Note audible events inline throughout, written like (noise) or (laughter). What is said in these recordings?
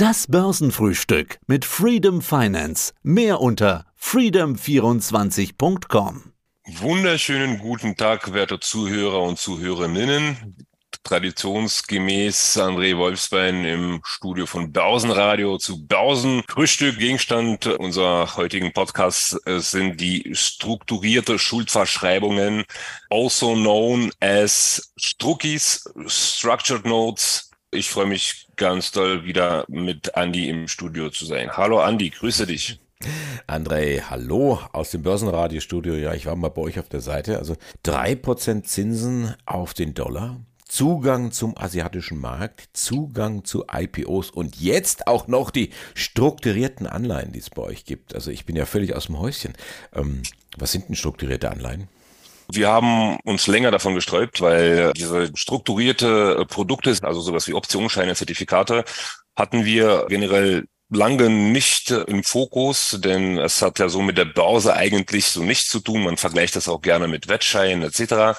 Das Börsenfrühstück mit Freedom Finance. Mehr unter freedom24.com. Wunderschönen guten Tag, werte Zuhörer und Zuhörerinnen. Traditionsgemäß André Wolfsbein im Studio von Börsenradio zu Börsenfrühstück. Gegenstand unserer heutigen Podcasts äh, sind die strukturierte Schuldverschreibungen, also known as Struckis, Structured Notes, ich freue mich ganz toll, wieder mit Andi im Studio zu sein. Hallo Andi, grüße dich. (laughs) André, hallo aus dem Börsenradiostudio. Ja, ich war mal bei euch auf der Seite. Also drei Prozent Zinsen auf den Dollar, Zugang zum asiatischen Markt, Zugang zu IPOs und jetzt auch noch die strukturierten Anleihen, die es bei euch gibt. Also ich bin ja völlig aus dem Häuschen. Ähm, was sind denn strukturierte Anleihen? Wir haben uns länger davon gesträubt, weil diese strukturierte Produkte, also sowas wie Optionsscheine, Zertifikate, hatten wir generell lange nicht im Fokus, denn es hat ja so mit der Börse eigentlich so nichts zu tun. Man vergleicht das auch gerne mit Wettscheinen etc.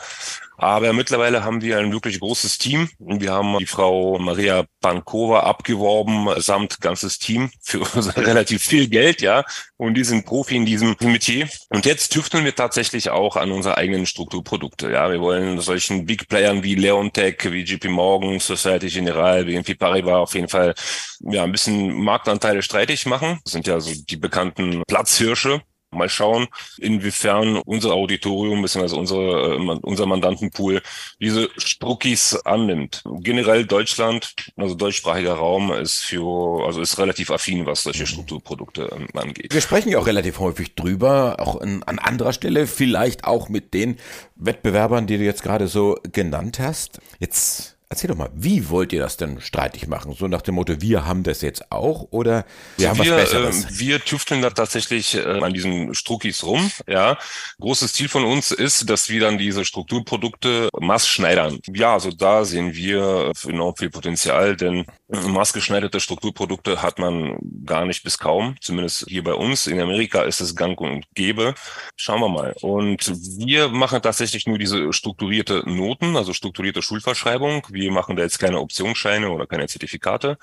Aber mittlerweile haben wir ein wirklich großes Team. Wir haben die Frau Maria Pankova abgeworben, samt ganzes Team für (laughs) relativ viel Geld, ja. Und die sind Profi in diesem Metier. Und jetzt tüfteln wir tatsächlich auch an unsere eigenen Strukturprodukte, ja. Wir wollen solchen Big Playern wie Leontech, wie JP Morgan, Society General, BNP Paribas auf jeden Fall, ja, ein bisschen Marktanteile streitig machen. Das sind ja so die bekannten Platzhirsche Mal schauen, inwiefern unser Auditorium bzw. Unsere, äh, unser Mandantenpool diese Struckis annimmt. Generell Deutschland, also deutschsprachiger Raum, ist für, also ist relativ affin, was solche Strukturprodukte ähm, angeht. Wir sprechen ja auch relativ häufig drüber, auch an, an anderer Stelle, vielleicht auch mit den Wettbewerbern, die du jetzt gerade so genannt hast. Jetzt Erzähl doch mal, wie wollt ihr das denn streitig machen? So nach dem Motto, wir haben das jetzt auch oder wir haben wir, was Besseres? Äh, wir tüfteln da tatsächlich äh, an diesen Struckis rum. Ja, großes Ziel von uns ist, dass wir dann diese Strukturprodukte maßschneidern. Ja, also da sehen wir enorm viel Potenzial, denn maßgeschneiderte Strukturprodukte hat man gar nicht bis kaum, zumindest hier bei uns. In Amerika ist es gang und gäbe. Schauen wir mal. Und wir machen tatsächlich nur diese strukturierte Noten, also strukturierte Schulverschreibung wir machen da jetzt keine Optionsscheine oder keine Zertifikate.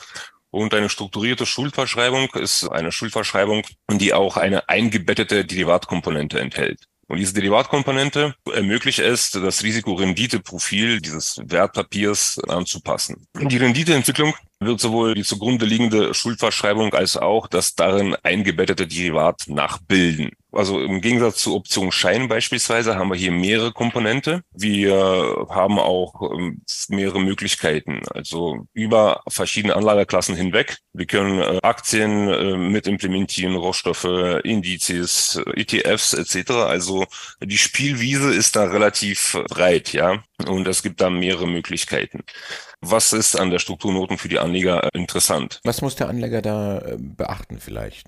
Und eine strukturierte Schuldverschreibung ist eine Schuldverschreibung, die auch eine eingebettete Derivatkomponente enthält. Und diese Derivatkomponente ermöglicht es, das Risiko-Rendite-Profil dieses Wertpapiers anzupassen. Die Renditeentwicklung wird sowohl die zugrunde liegende Schuldverschreibung als auch das darin eingebettete Derivat nachbilden. Also im Gegensatz zu Option Schein beispielsweise haben wir hier mehrere Komponente. Wir haben auch ähm, mehrere Möglichkeiten, also über verschiedene Anlageklassen hinweg. Wir können äh, Aktien äh, mit implementieren, Rohstoffe, Indizes, ETFs etc. Also die Spielwiese ist da relativ breit, ja. Und es gibt da mehrere Möglichkeiten. Was ist an der Strukturnoten für die Anleger interessant? Was muss der Anleger da äh, beachten vielleicht?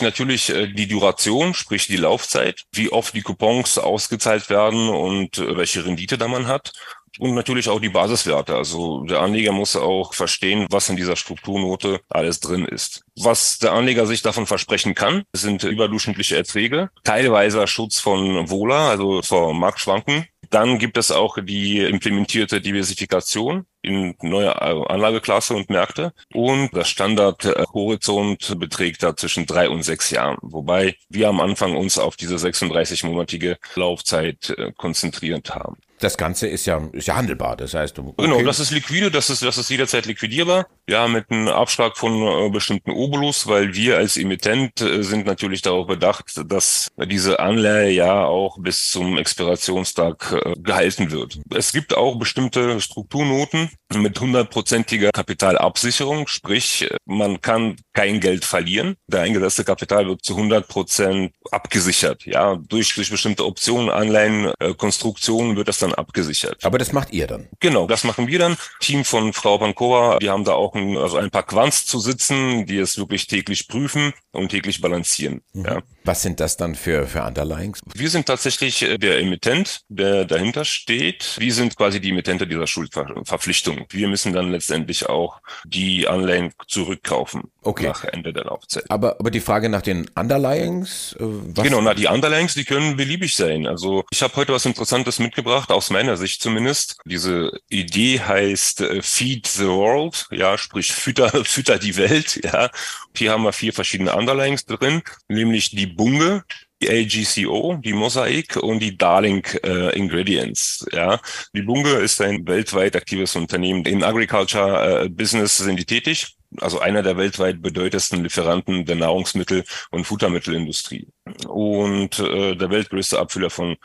Natürlich äh, die Duration, sprich die Laufzeit, wie oft die Coupons ausgezahlt werden und äh, welche Rendite da man hat. Und natürlich auch die Basiswerte. Also der Anleger muss auch verstehen, was in dieser Strukturnote alles drin ist. Was der Anleger sich davon versprechen kann, sind überdurchschnittliche Erträge, teilweise Schutz von Wohler, also vor Marktschwanken, dann gibt es auch die implementierte Diversifikation in neue Anlageklasse und Märkte. Und das Standardhorizont beträgt da zwischen drei und sechs Jahren. Wobei wir am Anfang uns auf diese 36-monatige Laufzeit äh, konzentriert haben das Ganze ist ja, ist ja handelbar. Das heißt, okay. genau, das ist liquide, das ist, das ist jederzeit liquidierbar. Ja, mit einem Abschlag von äh, bestimmten Obolus, weil wir als Emittent äh, sind natürlich darauf bedacht, dass diese Anleihe ja auch bis zum Expirationstag äh, gehalten wird. Es gibt auch bestimmte Strukturnoten mit hundertprozentiger Kapitalabsicherung, sprich, man kann kein Geld verlieren. Der eingesetzte Kapital wird zu 100 Prozent abgesichert. Ja, durch, durch bestimmte Optionen, Anleihen, äh, Konstruktionen wird das dann abgesichert. Aber das macht ihr dann? Genau, das machen wir dann. Team von Frau Pankova, wir haben da auch ein, also ein paar Quants zu sitzen, die es wirklich täglich prüfen und täglich balancieren. Mhm. Ja. Was sind das dann für, für Underlyings? Wir sind tatsächlich äh, der Emittent, der dahinter steht. Wir sind quasi die Emittente dieser Schuldverpflichtung. Wir müssen dann letztendlich auch die Anleihen zurückkaufen okay. nach Ende der Laufzeit. Aber, aber die Frage nach den Underlyings? Äh, genau, na die Underlyings, die können beliebig sein. Also ich habe heute was Interessantes mitgebracht, aus meiner Sicht zumindest. Diese Idee heißt äh, Feed the World, ja, sprich fütter, (laughs) fütter die Welt. Ja, hier haben wir vier verschiedene Underlyings drin, nämlich die Bunge, die AGCO, die Mosaic und die Darling äh, Ingredients. Ja, die Bunge ist ein weltweit aktives Unternehmen. In Agriculture äh, Business sind die tätig. Also einer der weltweit bedeutendsten Lieferanten der Nahrungsmittel- und Futtermittelindustrie. Und äh, der weltgrößte Abfüller von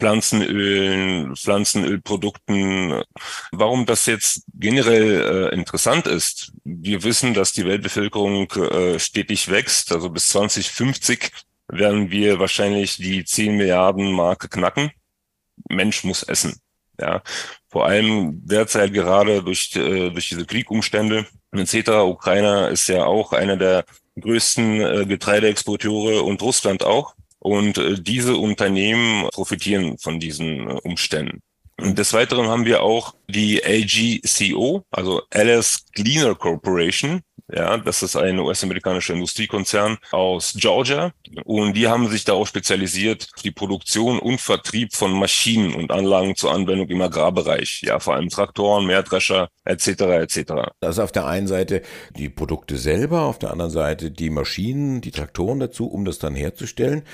Pflanzenölen, Pflanzenölprodukten. Warum das jetzt generell äh, interessant ist, wir wissen, dass die Weltbevölkerung äh, stetig wächst. Also bis 2050 werden wir wahrscheinlich die 10 Milliarden Marke knacken. Mensch muss essen. Ja, vor allem derzeit gerade durch, äh, durch diese Kriegumstände etc. Ukraine ist ja auch einer der größten äh, Getreideexporteure und Russland auch. Und äh, diese Unternehmen profitieren von diesen äh, Umständen. Und des Weiteren haben wir auch die LGCO, also Alice Cleaner Corporation. Ja, das ist ein US-amerikanischer Industriekonzern aus Georgia. Und die haben sich darauf spezialisiert, die Produktion und Vertrieb von Maschinen und Anlagen zur Anwendung im Agrarbereich. Ja, vor allem Traktoren, Mähdrescher, etc. etc. Also auf der einen Seite die Produkte selber, auf der anderen Seite die Maschinen, die Traktoren dazu, um das dann herzustellen.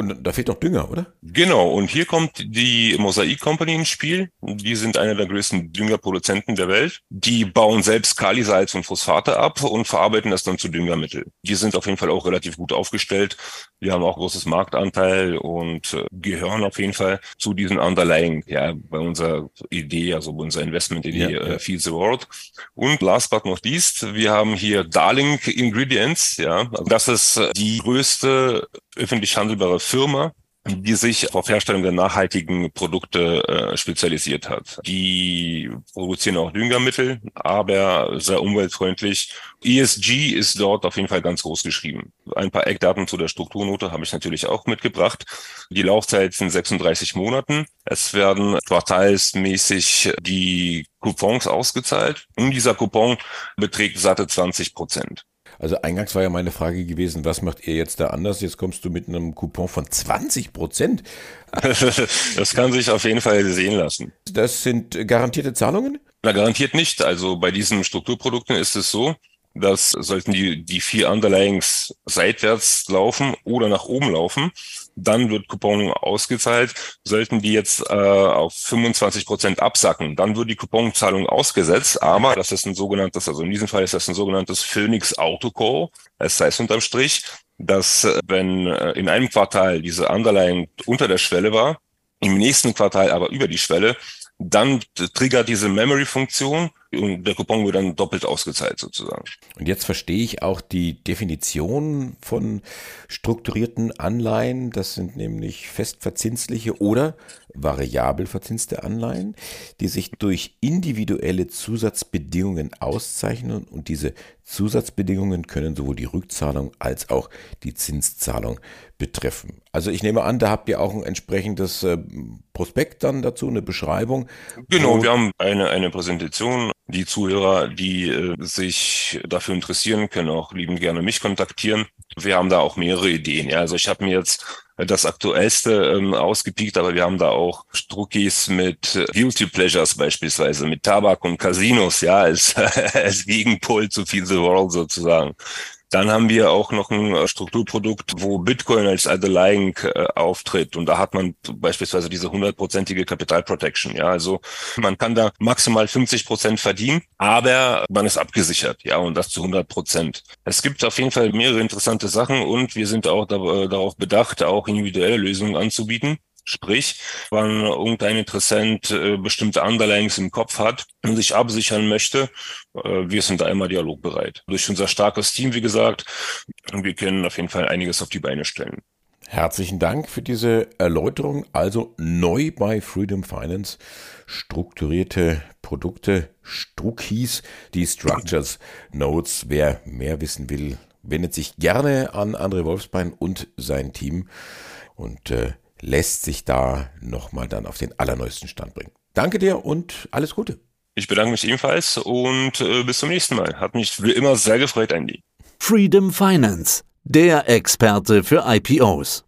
Und da fehlt noch Dünger, oder? Genau. Und hier kommt die Mosaik Company ins Spiel. Die sind einer der größten Düngerproduzenten der Welt. Die bauen selbst Kalisalz und Phosphate ab und verarbeiten das dann zu Düngermittel. Die sind auf jeden Fall auch relativ gut aufgestellt. Die haben auch großes Marktanteil und äh, gehören auf jeden Fall zu diesen Underlying, ja, bei unserer Idee, also bei unserer Investment-Idee, ja, ja. Äh, Feed the World. Und last but not least, wir haben hier Darling Ingredients, ja. Das ist die größte öffentlich handelbare Firma, die sich auf Herstellung der nachhaltigen Produkte äh, spezialisiert hat. Die produzieren auch Düngermittel, aber sehr umweltfreundlich. ESG ist dort auf jeden Fall ganz groß geschrieben. Ein paar Eckdaten zu der Strukturnote habe ich natürlich auch mitgebracht. Die Laufzeit sind 36 Monaten. Es werden quartalsmäßig die Coupons ausgezahlt und dieser Coupon beträgt satte 20 Prozent. Also eingangs war ja meine Frage gewesen, was macht ihr jetzt da anders? Jetzt kommst du mit einem Coupon von 20 Prozent. (laughs) das kann sich auf jeden Fall sehen lassen. Das sind garantierte Zahlungen? Na, garantiert nicht. Also bei diesen Strukturprodukten ist es so, dass sollten die, die vier Underlyings seitwärts laufen oder nach oben laufen, dann wird Coupon ausgezahlt. Sollten die jetzt äh, auf 25 Prozent absacken, dann wird die Couponzahlung ausgesetzt. Aber das ist ein sogenanntes, also in diesem Fall ist das ein sogenanntes Phoenix Autocall. Es heißt unterm Strich, dass äh, wenn äh, in einem Quartal diese Underlying unter der Schwelle war, im nächsten Quartal aber über die Schwelle, dann triggert diese Memory-Funktion und der Coupon wird dann doppelt ausgezahlt sozusagen. Und jetzt verstehe ich auch die Definition von strukturierten Anleihen. Das sind nämlich festverzinsliche oder variabel verzinste Anleihen, die sich durch individuelle Zusatzbedingungen auszeichnen und diese Zusatzbedingungen können sowohl die Rückzahlung als auch die Zinszahlung betreffen. Also ich nehme an, da habt ihr auch ein entsprechendes äh, Prospekt dann dazu, eine Beschreibung. Genau, wir haben eine, eine Präsentation. Die Zuhörer, die äh, sich dafür interessieren, können auch lieben gerne mich kontaktieren. Wir haben da auch mehrere Ideen. Ja, also ich habe mir jetzt das aktuellste ähm, ausgepiekt, aber wir haben da auch Struckis mit äh, Guilty Pleasures beispielsweise, mit Tabak und Casinos, ja, als, (laughs) als Gegenpol zu Feel the World sozusagen. Dann haben wir auch noch ein äh, Strukturprodukt, wo Bitcoin als underlying äh, auftritt. Und da hat man beispielsweise diese hundertprozentige Capital Protection. Ja, also man kann da maximal 50 Prozent verdienen, aber man ist abgesichert. Ja, und das zu 100 Prozent. Es gibt auf jeden Fall mehrere interessante Sachen und wir sind auch da, äh, darauf bedacht, auch individuelle Lösungen anzubieten. Sprich, wenn irgendein Interessent äh, bestimmte Underlyings im Kopf hat und sich absichern möchte, äh, wir sind da immer dialogbereit. Durch unser starkes Team, wie gesagt, wir können auf jeden Fall einiges auf die Beine stellen. Herzlichen Dank für diese Erläuterung. Also neu bei Freedom Finance strukturierte Produkte, Struckis, die Structures Notes. Wer mehr wissen will, wendet sich gerne an André Wolfsbein und sein Team und äh, lässt sich da nochmal dann auf den allerneuesten Stand bringen. Danke dir und alles Gute. Ich bedanke mich ebenfalls und äh, bis zum nächsten Mal. Hat mich wie immer sehr gefreut, Andy. Freedom Finance, der Experte für IPOs.